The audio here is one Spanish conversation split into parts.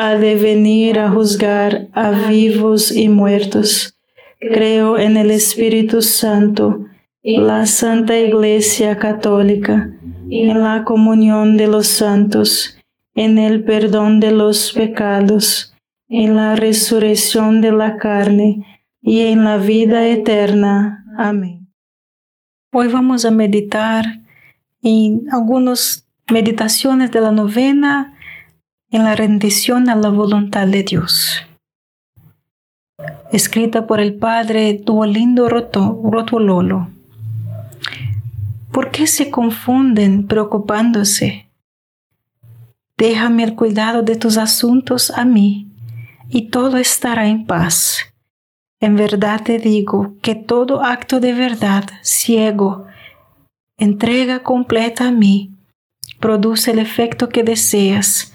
ha de venir a juzgar a vivos y muertos. Creo en el Espíritu Santo, la Santa Iglesia Católica, en la comunión de los santos, en el perdón de los pecados, en la resurrección de la carne y en la vida eterna. Amén. Hoy vamos a meditar en algunas meditaciones de la novena en la rendición a la voluntad de Dios. Escrita por el padre Duolindo Rotololo. ¿Por qué se confunden preocupándose? Déjame el cuidado de tus asuntos a mí, y todo estará en paz. En verdad te digo que todo acto de verdad, ciego, entrega completa a mí, produce el efecto que deseas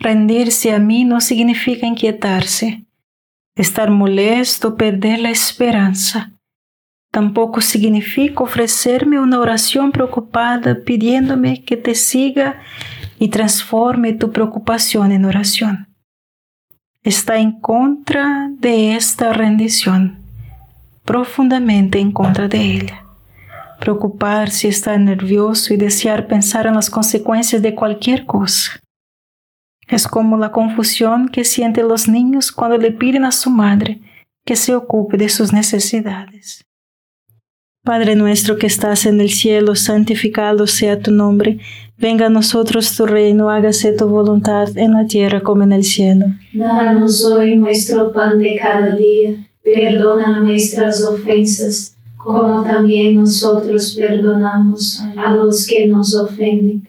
Rendirse a mí no significa inquietarse, estar molesto, perder la esperanza. Tampoco significa ofrecerme una oración preocupada pidiéndome que te siga y transforme tu preocupación en oración. Está en contra de esta rendición, profundamente en contra de ella. Preocuparse, estar nervioso y desear pensar en las consecuencias de cualquier cosa. Es como la confusión que sienten los niños cuando le piden a su madre que se ocupe de sus necesidades. Padre nuestro que estás en el cielo, santificado sea tu nombre, venga a nosotros tu reino, hágase tu voluntad en la tierra como en el cielo. Danos hoy nuestro pan de cada día, perdona nuestras ofensas, como también nosotros perdonamos a los que nos ofenden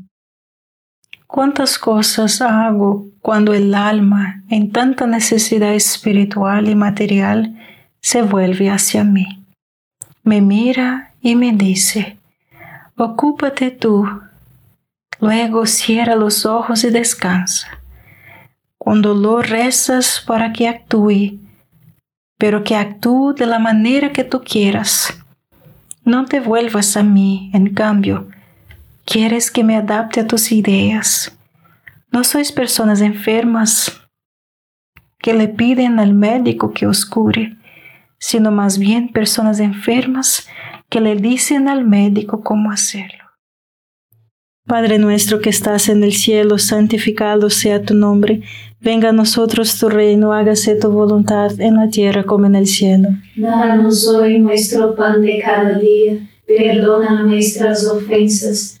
¿Cuántas cosas hago cuando el alma, en tanta necesidad espiritual y material, se vuelve hacia mí? Me mira y me dice, ocúpate tú. Luego cierra los ojos y descansa. Con dolor rezas para que actúe, pero que actúe de la manera que tú quieras. No te vuelvas a mí, en cambio, Quieres que me adapte a tus ideas. No sois personas enfermas que le piden al médico que os cure, sino más bien personas enfermas que le dicen al médico cómo hacerlo. Padre nuestro que estás en el cielo, santificado sea tu nombre. Venga a nosotros tu reino, hágase tu voluntad en la tierra como en el cielo. Danos hoy nuestro pan de cada día. Perdona nuestras ofensas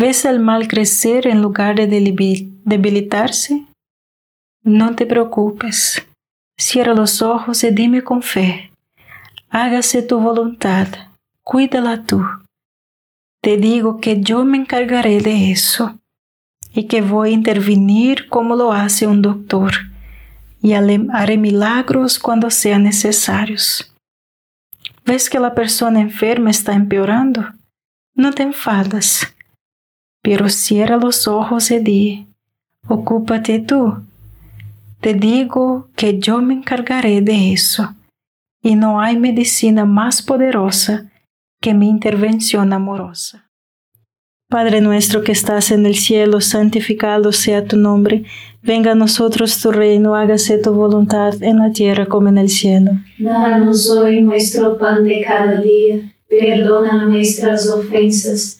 ¿Ves el mal crecer en lugar de debilitarse? No te preocupes. Cierra los ojos y dime con fe. Hágase tu voluntad. Cuídala tú. Te digo que yo me encargaré de eso y que voy a intervenir como lo hace un doctor y haré milagros cuando sean necesarios. ¿Ves que la persona enferma está empeorando? No te enfadas pero cierra los ojos y di, ocúpate tú. Te digo que yo me encargaré de eso, y no hay medicina más poderosa que mi intervención amorosa. Padre nuestro que estás en el cielo, santificado sea tu nombre, venga a nosotros tu reino, hágase tu voluntad en la tierra como en el cielo. Danos hoy nuestro pan de cada día, perdona nuestras ofensas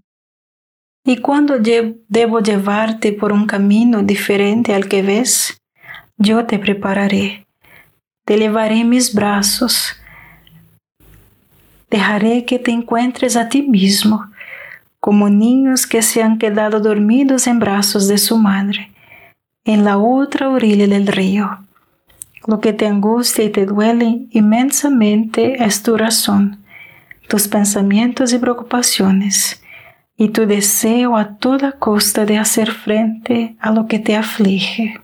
¿Y cuando debo llevarte por un camino diferente al que ves? Yo te prepararé, te llevaré mis brazos, dejaré que te encuentres a ti mismo, como niños que se han quedado dormidos en brazos de su madre, en la otra orilla del río. Lo que te angustia y te duele inmensamente es tu razón, tus pensamientos y preocupaciones y tu deseo a toda costa de hacer frente a lo que te aflige.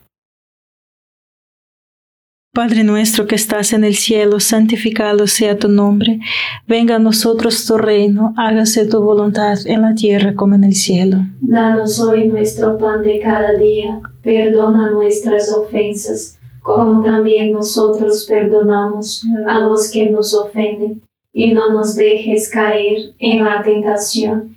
Padre nuestro que estás en el cielo, santificado sea tu nombre, venga a nosotros tu reino, hágase tu voluntad en la tierra como en el cielo. Danos hoy nuestro pan de cada día, perdona nuestras ofensas, como también nosotros perdonamos a los que nos ofenden, y no nos dejes caer en la tentación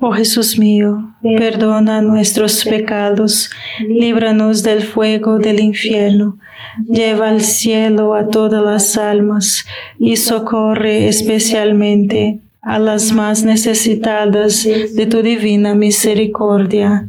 Oh Jesús mío, perdona nuestros pecados, líbranos del fuego del infierno, lleva al cielo a todas las almas y socorre especialmente a las más necesitadas de tu divina misericordia.